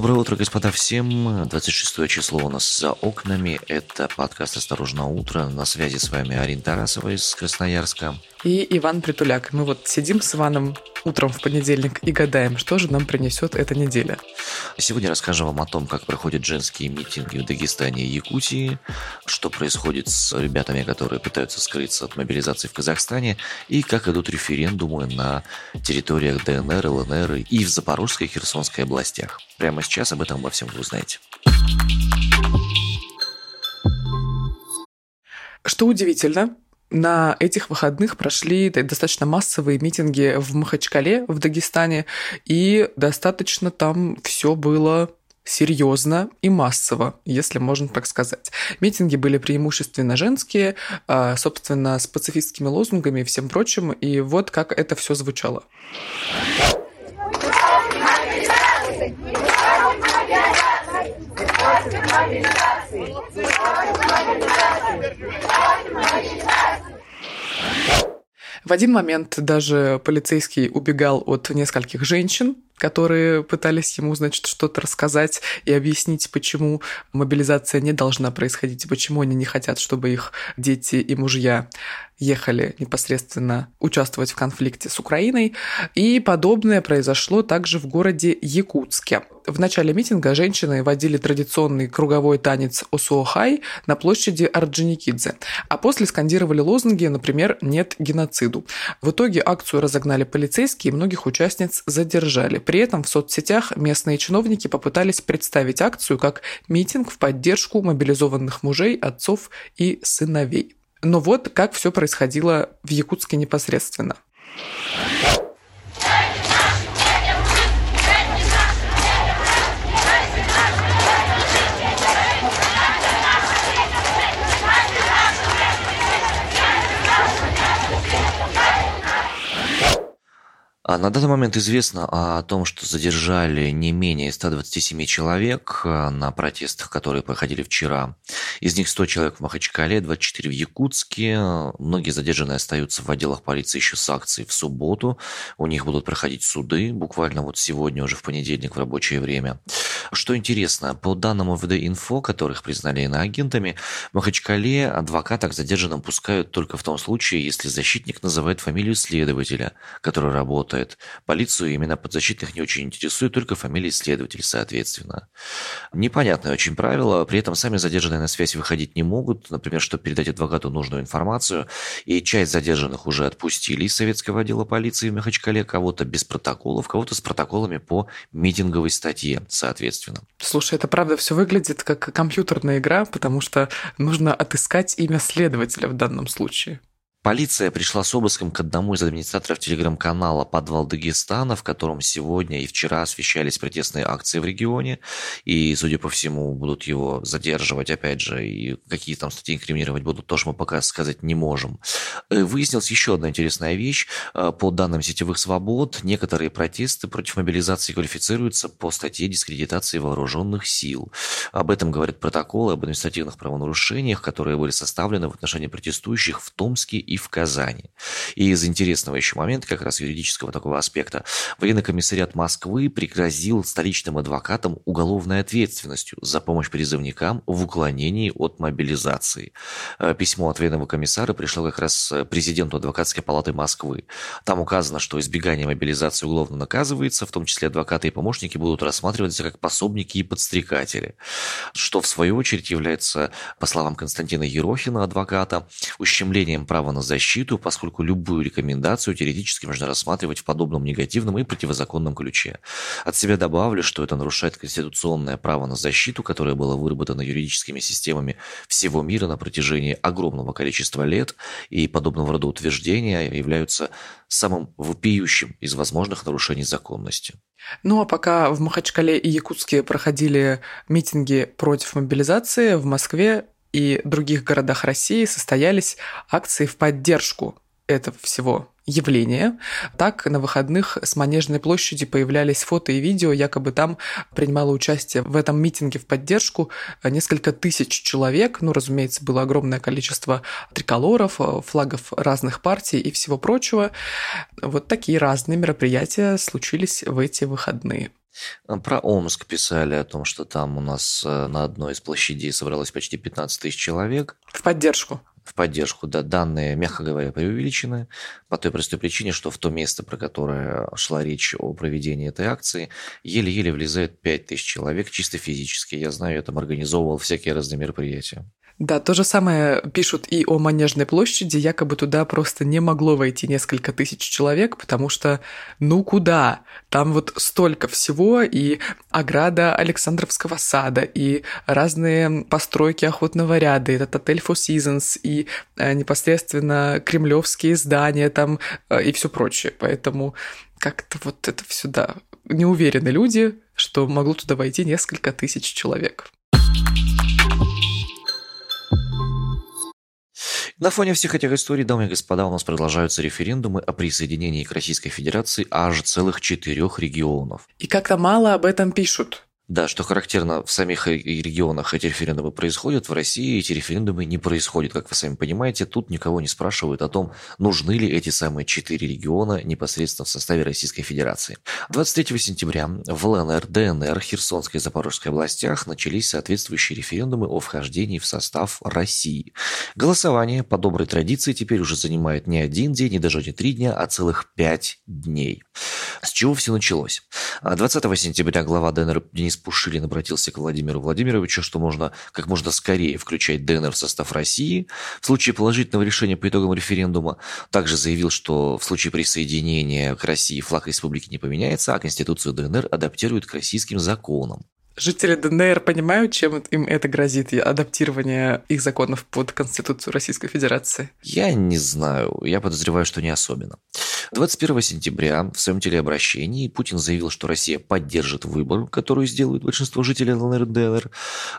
Доброе утро, господа, всем. 26 число у нас за окнами. Это подкаст «Осторожно, утро». На связи с вами Арина Тарасова из Красноярска. И Иван Притуляк. Мы вот сидим с Иваном утром в понедельник и гадаем, что же нам принесет эта неделя. Сегодня расскажем вам о том, как проходят женские митинги в Дагестане и Якутии, что происходит с ребятами, которые пытаются скрыться от мобилизации в Казахстане, и как идут референдумы на территориях ДНР, ЛНР и в Запорожской и Херсонской областях. Прямо сейчас об этом обо всем вы узнаете. Что удивительно, на этих выходных прошли достаточно массовые митинги в Махачкале, в Дагестане, и достаточно там все было серьезно и массово, если можно так сказать. Митинги были преимущественно женские, а, собственно, с пацифистскими лозунгами и всем прочим, и вот как это все звучало. В один момент даже полицейский убегал от нескольких женщин, которые пытались ему, значит, что-то рассказать и объяснить, почему мобилизация не должна происходить, и почему они не хотят, чтобы их дети и мужья ехали непосредственно участвовать в конфликте с Украиной. И подобное произошло также в городе Якутске. В начале митинга женщины водили традиционный круговой танец Осуохай на площади Орджоникидзе, а после скандировали лозунги, например, «Нет геноциду». В итоге акцию разогнали полицейские и многих участниц задержали. При этом в соцсетях местные чиновники попытались представить акцию как митинг в поддержку мобилизованных мужей, отцов и сыновей. Но вот как все происходило в Якутске непосредственно. На данный момент известно о том, что задержали не менее 127 человек а, на протестах, которые проходили вчера. Из них 100 человек в Махачкале, 24 в Якутске. Многие задержанные остаются в отделах полиции еще с акцией в субботу. У них будут проходить суды буквально вот сегодня, уже в понедельник в рабочее время. Что интересно, по данным ОВД-инфо, которых признали иноагентами, в Махачкале адвоката к задержанным пускают только в том случае, если защитник называет фамилию следователя, который работает. Полицию имена подзащитных не очень интересует, только фамилия следователя, соответственно. Непонятное очень правило, при этом сами задержанные на связь выходить не могут, например, чтобы передать адвокату нужную информацию, и часть задержанных уже отпустили из советского отдела полиции в Махачкале, кого-то без протоколов, кого-то с протоколами по митинговой статье, соответственно естественно. Слушай, это правда все выглядит как компьютерная игра, потому что нужно отыскать имя следователя в данном случае. Полиция пришла с обыском к одному из администраторов телеграм-канала «Подвал Дагестана», в котором сегодня и вчера освещались протестные акции в регионе, и, судя по всему, будут его задерживать, опять же, и какие там статьи инкриминировать будут, тоже мы пока сказать не можем. Э, выяснилась еще одна интересная вещь. Э, по данным сетевых свобод, некоторые протесты против мобилизации квалифицируются по статье дискредитации вооруженных сил. Об этом говорят протоколы об административных правонарушениях, которые были составлены в отношении протестующих в Томске и в Казани. И из интересного еще момента, как раз юридического такого аспекта, военный комиссариат Москвы пригрозил столичным адвокатам уголовной ответственностью за помощь призывникам в уклонении от мобилизации. Э, письмо от военного комиссара пришло как раз президенту адвокатской палаты Москвы. Там указано, что избегание мобилизации уголовно наказывается, в том числе адвокаты и помощники будут рассматриваться как пособники и подстрекатели, что в свою очередь является, по словам Константина Ерохина, адвоката, ущемлением права на на защиту, поскольку любую рекомендацию теоретически можно рассматривать в подобном негативном и противозаконном ключе. От себя добавлю, что это нарушает конституционное право на защиту, которое было выработано юридическими системами всего мира на протяжении огромного количества лет, и подобного рода утверждения являются самым вопиющим из возможных нарушений законности. Ну а пока в Махачкале и Якутске проходили митинги против мобилизации, в Москве и других городах России состоялись акции в поддержку этого всего явления. Так, на выходных с Манежной площади появлялись фото и видео, якобы там принимало участие в этом митинге в поддержку несколько тысяч человек. Ну, разумеется, было огромное количество триколоров, флагов разных партий и всего прочего. Вот такие разные мероприятия случились в эти выходные. Про Омск писали о том, что там у нас э, на одной из площадей собралось почти 15 тысяч человек. В поддержку в поддержку. Да, данные, мягко говоря, преувеличены по той простой причине, что в то место, про которое шла речь о проведении этой акции, еле-еле влезает 5000 человек чисто физически. Я знаю, я там организовывал всякие разные мероприятия. Да, то же самое пишут и о Манежной площади, якобы туда просто не могло войти несколько тысяч человек, потому что ну куда? Там вот столько всего, и ограда Александровского сада, и разные постройки охотного ряда, этот отель Four Seasons, и э, непосредственно кремлевские здания там, э, и все прочее. Поэтому как-то вот это сюда не уверены люди, что могло туда войти несколько тысяч человек. На фоне всех этих историй, дамы и господа, у нас продолжаются референдумы о присоединении к Российской Федерации аж целых четырех регионов. И как-то мало об этом пишут. Да, что характерно, в самих регионах эти референдумы происходят, в России эти референдумы не происходят. Как вы сами понимаете, тут никого не спрашивают о том, нужны ли эти самые четыре региона непосредственно в составе Российской Федерации. 23 сентября в ЛНР, ДНР, Херсонской и Запорожской областях начались соответствующие референдумы о вхождении в состав России. Голосование по доброй традиции теперь уже занимает не один день, не даже не три дня, а целых пять дней. С чего все началось? 20 сентября глава ДНР Денис Пушилин обратился к Владимиру Владимировичу, что можно как можно скорее включать ДНР в состав России. В случае положительного решения по итогам референдума также заявил, что в случае присоединения к России флаг республики не поменяется, а Конституцию ДНР адаптируют к российским законам. Жители ДНР понимают, чем им это грозит, адаптирование их законов под Конституцию Российской Федерации? Я не знаю. Я подозреваю, что не особенно. 21 сентября в своем телеобращении Путин заявил, что Россия поддержит выбор, который сделают большинство жителей ЛНР и ДНР.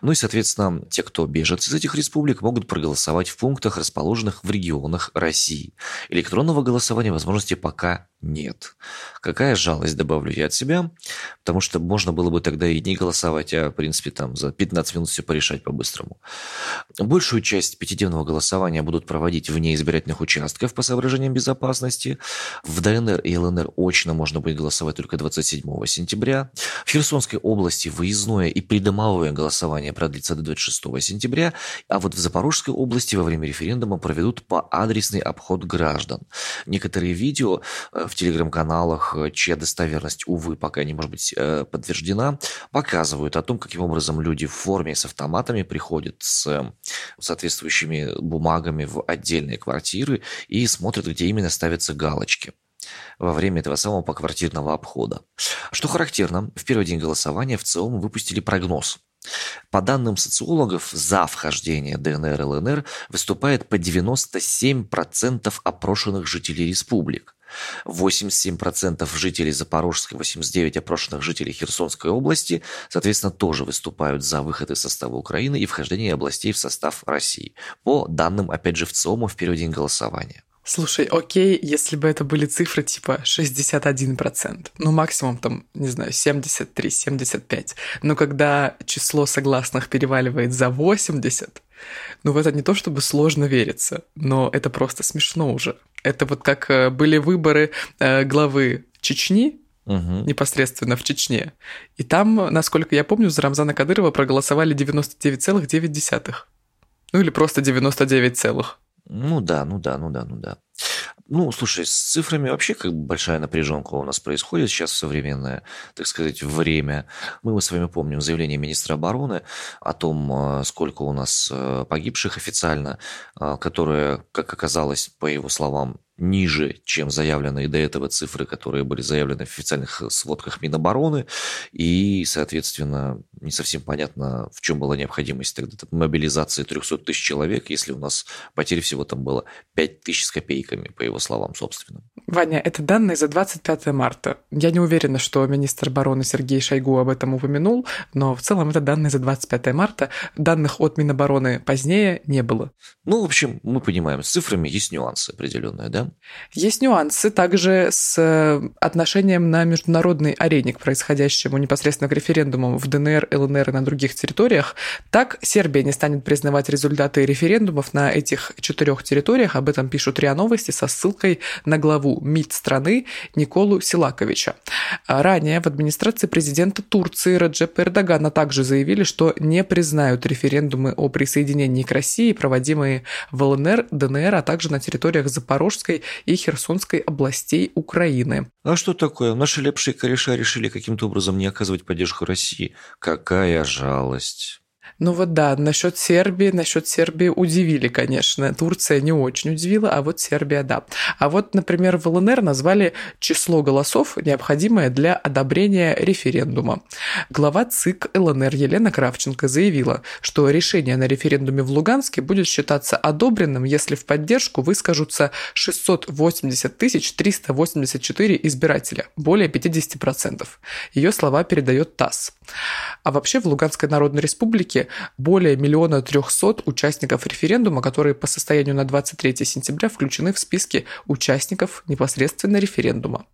Ну и, соответственно, те, кто беженцы из этих республик, могут проголосовать в пунктах, расположенных в регионах России. Электронного голосования возможности пока нет. Какая жалость, добавлю я от себя, потому что можно было бы тогда и не голосовать, а, в принципе, там за 15 минут все порешать по-быстрому. Большую часть пятидневного голосования будут проводить вне избирательных участков по соображениям безопасности. В ДНР и ЛНР очно можно будет голосовать только 27 сентября. В Херсонской области выездное и придомовое голосование продлится до 26 сентября, а вот в Запорожской области во время референдума проведут по адресный обход граждан. Некоторые видео э, в телеграм-каналах, э, чья достоверность, увы, пока не может быть э, подтверждена, показывают о том, каким образом люди в форме с автоматами приходят с соответствующими бумагами в отдельные квартиры и смотрят, где именно ставятся галочки во время этого самого поквартирного обхода. Что характерно, в первый день голосования в целом выпустили прогноз. По данным социологов, за вхождение ДНР и ЛНР выступает по 97% опрошенных жителей республик. 87% жителей Запорожской, 89% опрошенных жителей Херсонской области, соответственно, тоже выступают за выход из состава Украины и вхождение областей в состав России. По данным, опять же, в ЦИОМа в первый день голосования. Слушай, окей, если бы это были цифры типа 61%, ну максимум там, не знаю, 73-75, но когда число согласных переваливает за 80, ну в это не то чтобы сложно вериться, но это просто смешно уже. Это вот как э, были выборы э, главы Чечни, угу. непосредственно в Чечне. И там, насколько я помню, за Рамзана Кадырова проголосовали 99,9. Ну или просто 99 целых. Ну да, ну да, ну да, ну да. Ну, слушай, с цифрами вообще как бы большая напряженка у нас происходит сейчас в современное, так сказать, время. Мы, мы с вами помним заявление министра обороны о том, э, сколько у нас э, погибших официально, э, которые, как оказалось, по его словам, ниже, чем заявленные до этого цифры, которые были заявлены в официальных сводках Минобороны. И, соответственно, не совсем понятно, в чем была необходимость тогда мобилизации 300 тысяч человек, если у нас потерь всего там было 5 тысяч с копейками, по его словам собственным. Ваня, это данные за 25 марта. Я не уверена, что министр обороны Сергей Шойгу об этом упомянул, но в целом это данные за 25 марта. Данных от Минобороны позднее не было. Ну, в общем, мы понимаем, с цифрами есть нюансы определенные, да? Есть нюансы также с э, отношением на международной арене к происходящему непосредственно к референдумам в ДНР, ЛНР и на других территориях. Так, Сербия не станет признавать результаты референдумов на этих четырех территориях. Об этом пишут РИА Новости со ссылкой на главу МИД страны Николу Силаковича. Ранее в администрации президента Турции Раджепа Эрдогана также заявили, что не признают референдумы о присоединении к России, проводимые в ЛНР, ДНР, а также на территориях Запорожской и Херсонской областей Украины. А что такое? Наши лепшие кореша решили каким-то образом не оказывать поддержку России. Какая жалость. Ну вот да, насчет Сербии, насчет Сербии удивили, конечно. Турция не очень удивила, а вот Сербия да. А вот, например, в ЛНР назвали число голосов, необходимое для одобрения референдума. Глава ЦИК ЛНР Елена Кравченко заявила, что решение на референдуме в Луганске будет считаться одобренным, если в поддержку выскажутся 680 384 избирателя, более 50%. Ее слова передает ТАСС. А вообще в Луганской Народной Республике более миллиона трехсот участников референдума, которые по состоянию на 23 сентября включены в списки участников непосредственно референдума.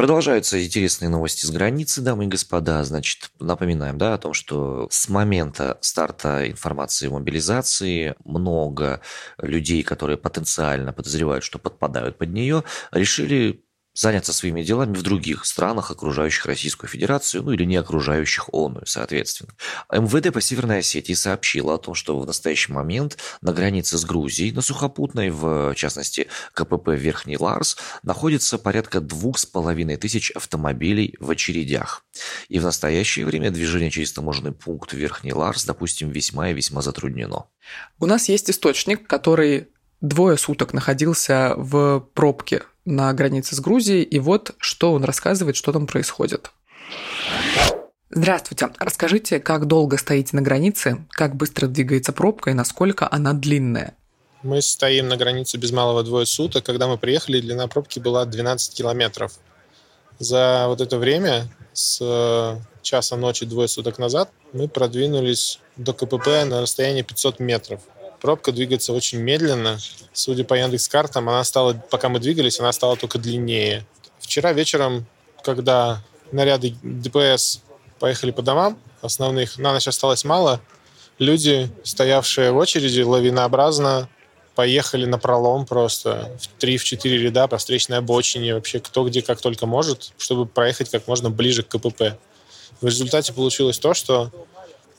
Продолжаются интересные новости с границы, дамы и господа. Значит, напоминаем да, о том, что с момента старта информации о мобилизации много людей, которые потенциально подозревают, что подпадают под нее, решили заняться своими делами в других странах, окружающих Российскую Федерацию, ну или не окружающих ООН, соответственно. МВД по Северной Осетии сообщило о том, что в настоящий момент на границе с Грузией, на Сухопутной, в частности КПП Верхний Ларс, находится порядка двух с половиной тысяч автомобилей в очередях. И в настоящее время движение через таможенный пункт Верхний Ларс, допустим, весьма и весьма затруднено. У нас есть источник, который двое суток находился в пробке на границе с Грузией, и вот что он рассказывает, что там происходит. Здравствуйте. Расскажите, как долго стоите на границе, как быстро двигается пробка и насколько она длинная? Мы стоим на границе без малого двое суток. Когда мы приехали, длина пробки была 12 километров. За вот это время, с часа ночи двое суток назад, мы продвинулись до КПП на расстоянии 500 метров. Пробка двигается очень медленно. Судя по Яндекс картам, она стала, пока мы двигались, она стала только длиннее. Вчера вечером, когда наряды ДПС поехали по домам основных, на ночь осталось мало, люди, стоявшие в очереди, лавинообразно поехали на пролом просто в три, в четыре ряда по встречной обочине, вообще кто где как только может, чтобы проехать как можно ближе к КПП. В результате получилось то, что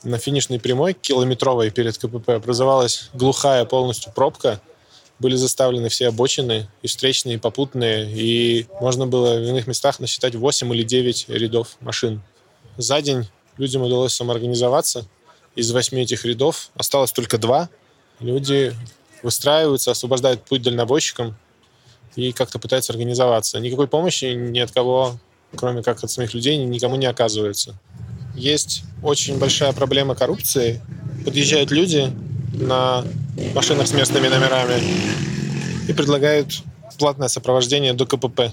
на финишной прямой, километровой перед КПП, образовалась глухая полностью пробка. Были заставлены все обочины, и встречные, и попутные, и можно было в иных местах насчитать 8 или 9 рядов машин. За день людям удалось самоорганизоваться. Из восьми этих рядов осталось только два. Люди выстраиваются, освобождают путь дальнобойщикам и как-то пытаются организоваться. Никакой помощи ни от кого, кроме как от самих людей, никому не оказывается есть очень большая проблема коррупции. Подъезжают люди на машинах с местными номерами и предлагают платное сопровождение до КПП.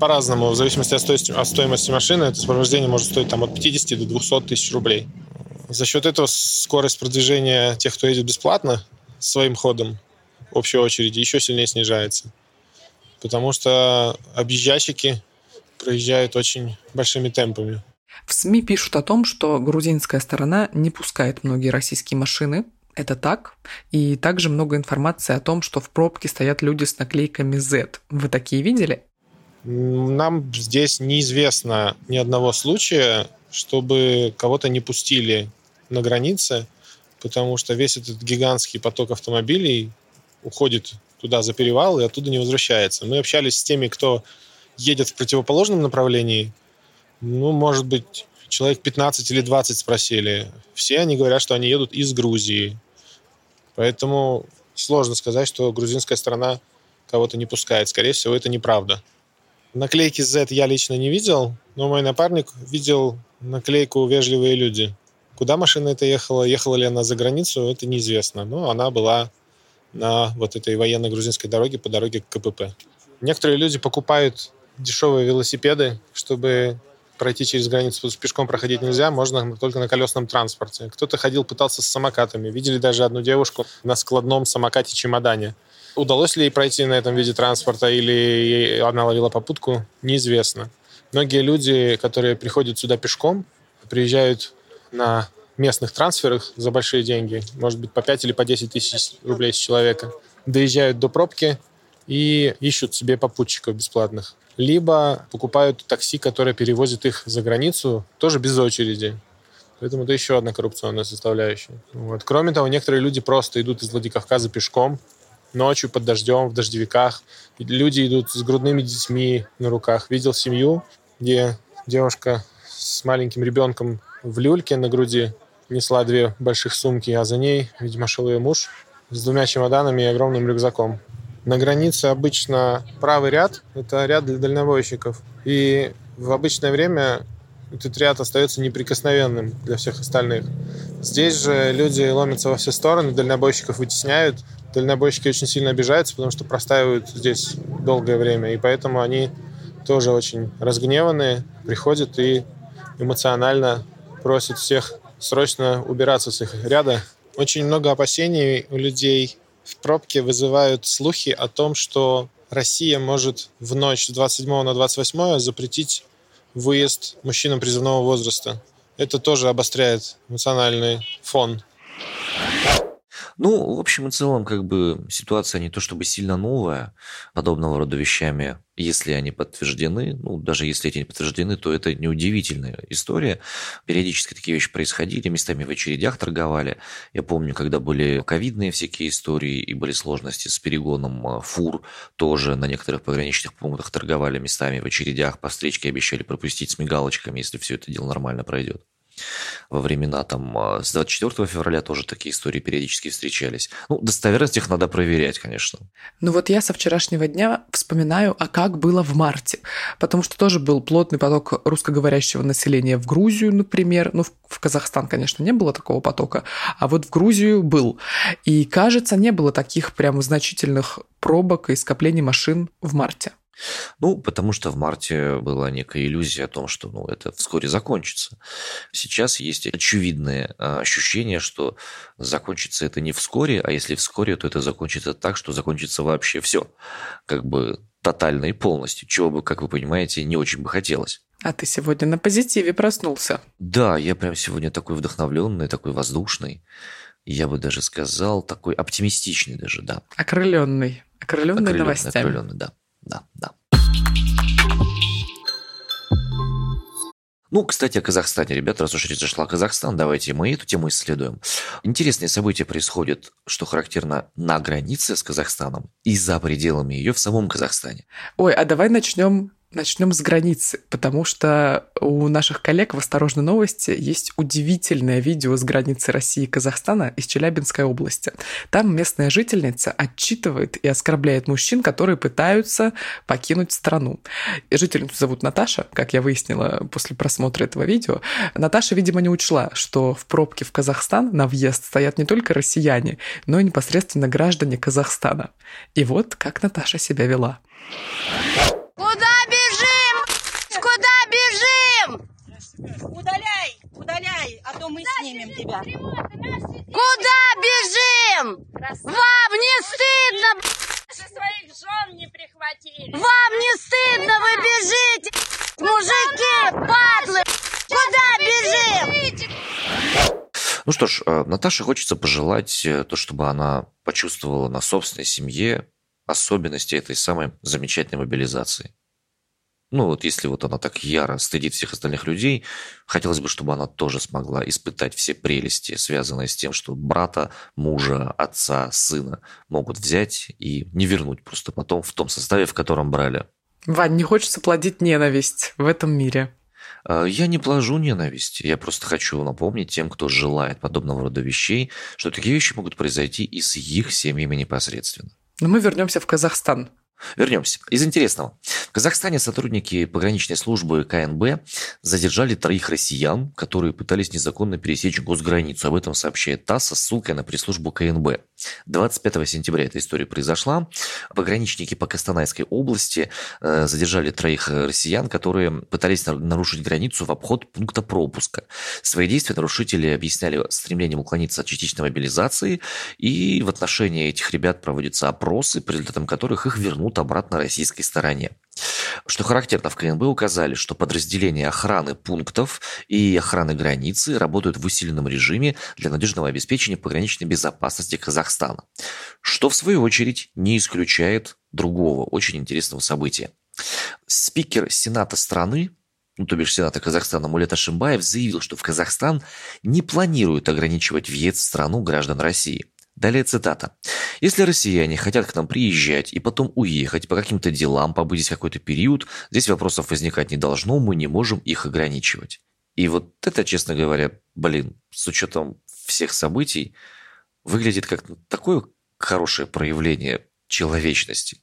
По-разному, в зависимости от стоимости машины, это сопровождение может стоить там, от 50 до 200 тысяч рублей. За счет этого скорость продвижения тех, кто едет бесплатно, своим ходом общей очереди еще сильнее снижается. Потому что объезжащики проезжают очень большими темпами. В СМИ пишут о том, что грузинская сторона не пускает многие российские машины. Это так. И также много информации о том, что в пробке стоят люди с наклейками Z. Вы такие видели? Нам здесь неизвестно ни одного случая, чтобы кого-то не пустили на границе, потому что весь этот гигантский поток автомобилей уходит туда за перевал и оттуда не возвращается. Мы общались с теми, кто едет в противоположном направлении, ну, может быть, человек 15 или 20 спросили. Все они говорят, что они едут из Грузии. Поэтому сложно сказать, что грузинская страна кого-то не пускает. Скорее всего, это неправда. Наклейки Z я лично не видел, но мой напарник видел наклейку «Вежливые люди». Куда машина эта ехала, ехала ли она за границу, это неизвестно. Но она была на вот этой военно-грузинской дороге по дороге к КПП. Некоторые люди покупают дешевые велосипеды, чтобы пройти через границу, потому что пешком проходить нельзя, можно только на колесном транспорте. Кто-то ходил, пытался с самокатами. Видели даже одну девушку на складном самокате-чемодане. Удалось ли ей пройти на этом виде транспорта или она ловила попутку, неизвестно. Многие люди, которые приходят сюда пешком, приезжают на местных трансферах за большие деньги, может быть, по 5 или по 10 тысяч рублей с человека, доезжают до пробки и ищут себе попутчиков бесплатных. Либо покупают такси, которое перевозит их за границу, тоже без очереди. Поэтому это еще одна коррупционная составляющая. Вот. Кроме того, некоторые люди просто идут из Владикавказа пешком, ночью под дождем, в дождевиках. Люди идут с грудными детьми на руках. Видел семью, где девушка с маленьким ребенком в люльке на груди несла две больших сумки, а за ней, видимо, шел ее муж с двумя чемоданами и огромным рюкзаком. На границе обычно правый ряд – это ряд для дальнобойщиков. И в обычное время этот ряд остается неприкосновенным для всех остальных. Здесь же люди ломятся во все стороны, дальнобойщиков вытесняют. Дальнобойщики очень сильно обижаются, потому что простаивают здесь долгое время. И поэтому они тоже очень разгневанные, приходят и эмоционально просят всех срочно убираться с их ряда. Очень много опасений у людей в пробке вызывают слухи о том, что Россия может в ночь с 27 на 28 запретить выезд мужчинам призывного возраста. Это тоже обостряет эмоциональный фон ну, в общем и целом, как бы ситуация не то чтобы сильно новая, подобного рода вещами, если они подтверждены, ну, даже если эти не подтверждены, то это неудивительная история. Периодически такие вещи происходили, местами в очередях торговали. Я помню, когда были ковидные всякие истории и были сложности с перегоном а, фур, тоже на некоторых пограничных пунктах торговали местами в очередях, по встречке обещали пропустить с мигалочками, если все это дело нормально пройдет во времена там а, с 24 февраля тоже такие истории периодически встречались. Ну, достоверность их надо проверять, конечно. Ну вот я со вчерашнего дня вспоминаю, а как было в марте. Потому что тоже был плотный поток русскоговорящего населения в Грузию, например. Ну, в Казахстан, конечно, не было такого потока, а вот в Грузию был. И, кажется, не было таких прям значительных пробок и скоплений машин в марте. Ну, потому что в марте была некая иллюзия о том, что ну, это вскоре закончится. Сейчас есть очевидное а, ощущение, что закончится это не вскоре, а если вскоре, то это закончится так, что закончится вообще все. Как бы тотально и полностью, чего бы, как вы понимаете, не очень бы хотелось. А ты сегодня на позитиве проснулся. Да, я прям сегодня такой вдохновленный, такой воздушный. Я бы даже сказал, такой оптимистичный даже, да. Окрыленный. Окрыленный, окрыленный новостями. Окрыленный, да да, да. Ну, кстати, о Казахстане. Ребята, раз уж речь зашла о Казахстан, давайте мы эту тему исследуем. Интересные события происходят, что характерно на границе с Казахстаном и за пределами ее в самом Казахстане. Ой, а давай начнем Начнем с границы, потому что у наших коллег в «Осторожной новости» есть удивительное видео с границы России и Казахстана из Челябинской области. Там местная жительница отчитывает и оскорбляет мужчин, которые пытаются покинуть страну. Жительницу зовут Наташа, как я выяснила после просмотра этого видео. Наташа, видимо, не учла, что в пробке в Казахстан на въезд стоят не только россияне, но и непосредственно граждане Казахстана. И вот как Наташа себя вела. Удаляй, удаляй, а то мы снимем тебя. Куда бежим? Вам не стыдно? своих жен не прихватили. Вам не стыдно, вы бежите, мужики, падлы. Куда бежим? Ну что ж, э, Наташе хочется пожелать э, то, чтобы она почувствовала на собственной семье особенности этой самой замечательной мобилизации. Ну вот если вот она так яро стыдит всех остальных людей, хотелось бы, чтобы она тоже смогла испытать все прелести, связанные с тем, что брата, мужа, отца, сына могут взять и не вернуть просто потом в том составе, в котором брали. Вань, не хочется плодить ненависть в этом мире. А, я не плажу ненависть. Я просто хочу напомнить тем, кто желает подобного рода вещей, что такие вещи могут произойти и с их семьями непосредственно. Но мы вернемся в Казахстан. Вернемся. Из интересного. В Казахстане сотрудники пограничной службы КНБ задержали троих россиян, которые пытались незаконно пересечь госграницу. Об этом сообщает ТАСС со ссылкой на пресс-службу КНБ. 25 сентября эта история произошла. Пограничники по Костанайской области э, задержали троих россиян, которые пытались нарушить границу в обход пункта пропуска. Свои действия нарушители объясняли стремлением уклониться от частичной мобилизации, и в отношении этих ребят проводятся опросы, по результатам которых их вернут обратно российской стороне. Что характерно, в КНБ указали, что подразделения охраны пунктов и охраны границы работают в усиленном режиме для надежного обеспечения пограничной безопасности Казахстана, что в свою очередь не исключает другого очень интересного события. Спикер Сената страны ну, то бишь Сената Казахстана Мулет Ашимбаев заявил, что в Казахстан не планируют ограничивать въезд в страну граждан России. Далее цитата. «Если россияне хотят к нам приезжать и потом уехать по каким-то делам, побыть здесь какой-то период, здесь вопросов возникать не должно, мы не можем их ограничивать». И вот это, честно говоря, блин, с учетом всех событий, выглядит как такое хорошее проявление человечности,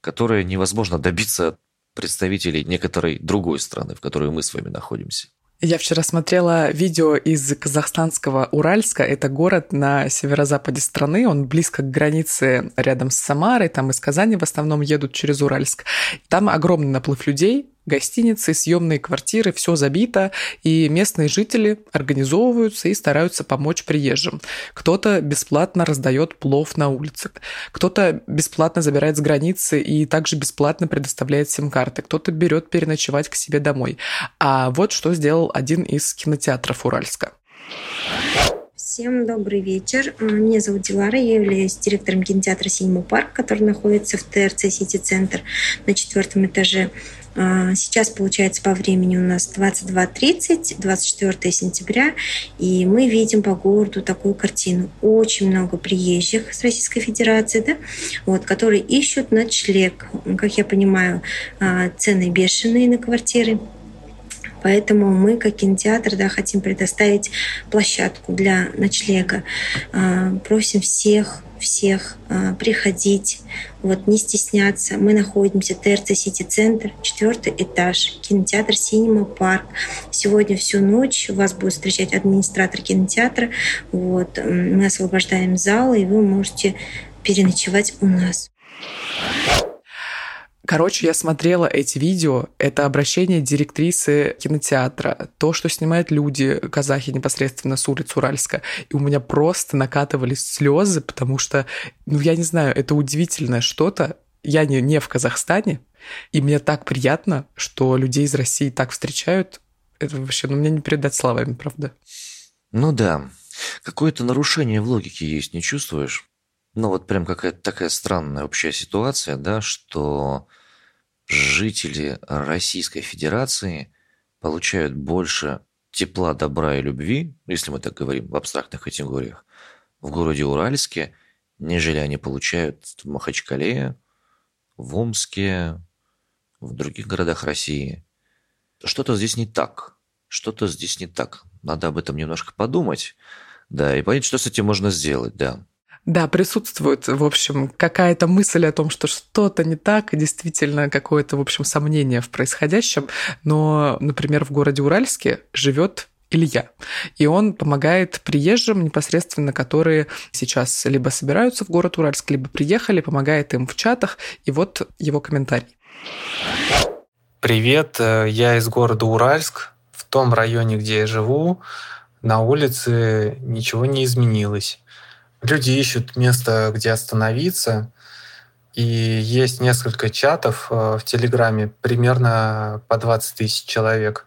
которое невозможно добиться от представителей некоторой другой страны, в которой мы с вами находимся. Я вчера смотрела видео из казахстанского Уральска. Это город на северо-западе страны. Он близко к границе рядом с Самарой. Там из Казани в основном едут через Уральск. Там огромный наплыв людей гостиницы, съемные квартиры, все забито, и местные жители организовываются и стараются помочь приезжим. Кто-то бесплатно раздает плов на улице, кто-то бесплатно забирает с границы и также бесплатно предоставляет сим-карты, кто-то берет переночевать к себе домой. А вот что сделал один из кинотеатров Уральска. Всем добрый вечер. Меня зовут Дилара, я являюсь директором кинотеатра «Синема парк», который находится в ТРЦ «Сити Центр» на четвертом этаже. А, сейчас, получается, по времени у нас 22.30, 24 сентября, и мы видим по городу такую картину. Очень много приезжих с Российской Федерации, да, вот, которые ищут ночлег. Как я понимаю, а, цены бешеные на квартиры. Поэтому мы, как кинотеатр, да, хотим предоставить площадку для ночлега. А, просим всех всех э, приходить, вот, не стесняться. Мы находимся ТРЦ Сити Центр, четвертый этаж, кинотеатр Синема Парк. Сегодня всю ночь вас будет встречать администратор кинотеатра. Вот, мы освобождаем зал, и вы можете переночевать у нас. Короче, я смотрела эти видео. Это обращение директрисы кинотеатра, то, что снимают люди, казахи непосредственно с улиц Уральска. И у меня просто накатывались слезы, потому что, ну, я не знаю, это удивительное что-то. Я не, не в Казахстане, и мне так приятно, что людей из России так встречают. Это вообще, ну, мне не передать словами, правда. Ну да, какое-то нарушение в логике есть, не чувствуешь? Ну вот прям какая-то такая странная общая ситуация, да, что жители Российской Федерации получают больше тепла, добра и любви, если мы так говорим в абстрактных категориях, в городе Уральске, нежели они получают в Махачкале, в Омске, в других городах России. Что-то здесь не так. Что-то здесь не так. Надо об этом немножко подумать, да, и понять, что с этим можно сделать, да. Да, присутствует, в общем, какая-то мысль о том, что что-то не так, и действительно какое-то, в общем, сомнение в происходящем. Но, например, в городе Уральске живет Илья. И он помогает приезжим непосредственно, которые сейчас либо собираются в город Уральск, либо приехали, помогает им в чатах. И вот его комментарий. Привет, э, я из города Уральск. В том районе, где я живу, на улице ничего не изменилось. Люди ищут место, где остановиться. И есть несколько чатов э, в Телеграме, примерно по 20 тысяч человек,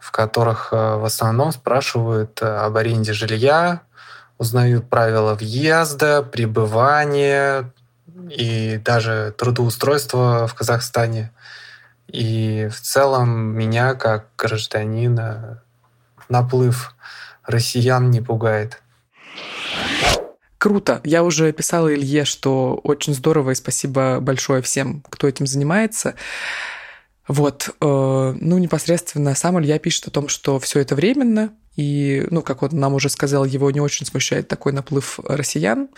в которых э, в основном спрашивают об аренде жилья, узнают правила въезда, пребывания и даже трудоустройства в Казахстане. И в целом меня, как гражданина, наплыв россиян не пугает. Круто. Я уже писала Илье, что очень здорово и спасибо большое всем, кто этим занимается. Вот, э, ну, непосредственно сам Илья пишет о том, что все это временно, и, ну, как он нам уже сказал, его не очень смущает такой наплыв россиян.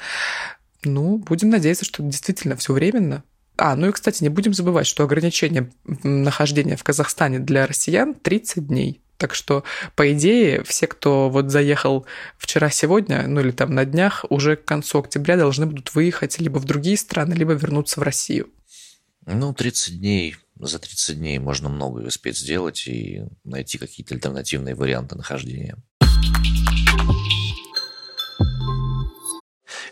Ну, будем надеяться, что действительно все временно. А, ну и, кстати, не будем забывать, что ограничение нахождения в Казахстане для россиян 30 дней. Так что, по идее, все, кто вот заехал вчера-сегодня, ну или там на днях, уже к концу октября должны будут выехать либо в другие страны, либо вернуться в Россию. Ну, 30 дней, за 30 дней можно многое успеть сделать и найти какие-то альтернативные варианты нахождения.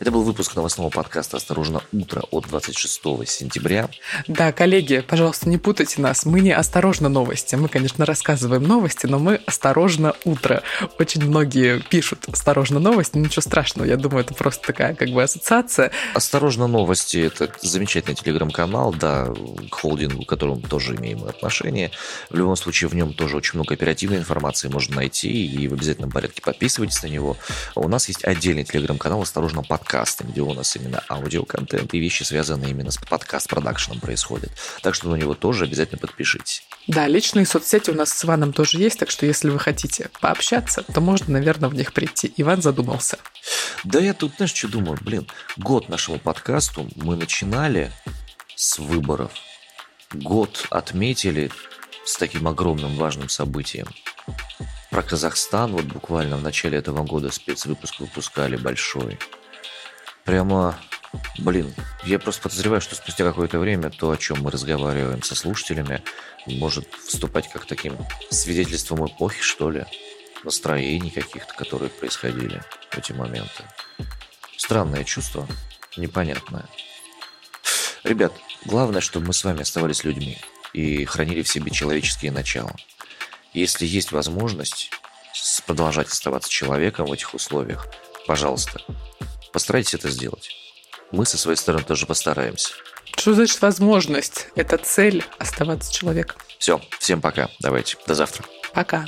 Это был выпуск новостного подкаста «Осторожно, утро» от 26 сентября. Да, коллеги, пожалуйста, не путайте нас. Мы не «Осторожно, новости». Мы, конечно, рассказываем новости, но мы «Осторожно, утро». Очень многие пишут «Осторожно, новости», ничего страшного. Я думаю, это просто такая как бы ассоциация. «Осторожно, новости» — это замечательный телеграм-канал, да, к холдингу, к которому тоже имеем отношение. В любом случае, в нем тоже очень много оперативной информации можно найти, и в обязательном порядке подписывайтесь на него. У нас есть отдельный телеграм-канал «Осторожно, подкасты», где у нас именно аудиоконтент и вещи, связанные именно с подкаст-продакшеном происходят. Так что на него тоже обязательно подпишитесь. Да, личные соцсети у нас с Иваном тоже есть, так что если вы хотите пообщаться, то можно, наверное, в них прийти. Иван задумался. Да я тут, знаешь, что думаю? Блин, год нашему подкасту мы начинали с выборов. Год отметили с таким огромным важным событием. Про Казахстан вот буквально в начале этого года спецвыпуск выпускали большой. Прямо, блин, я просто подозреваю, что спустя какое-то время то, о чем мы разговариваем со слушателями, может вступать как таким свидетельством эпохи, что ли, настроений каких-то, которые происходили в эти моменты. Странное чувство, непонятное. Ребят, главное, чтобы мы с вами оставались людьми и хранили в себе человеческие начала. Если есть возможность продолжать оставаться человеком в этих условиях, пожалуйста, постарайтесь это сделать. Мы со своей стороны тоже постараемся. Что значит возможность? Это цель оставаться человеком. Все, всем пока. Давайте. До завтра. Пока.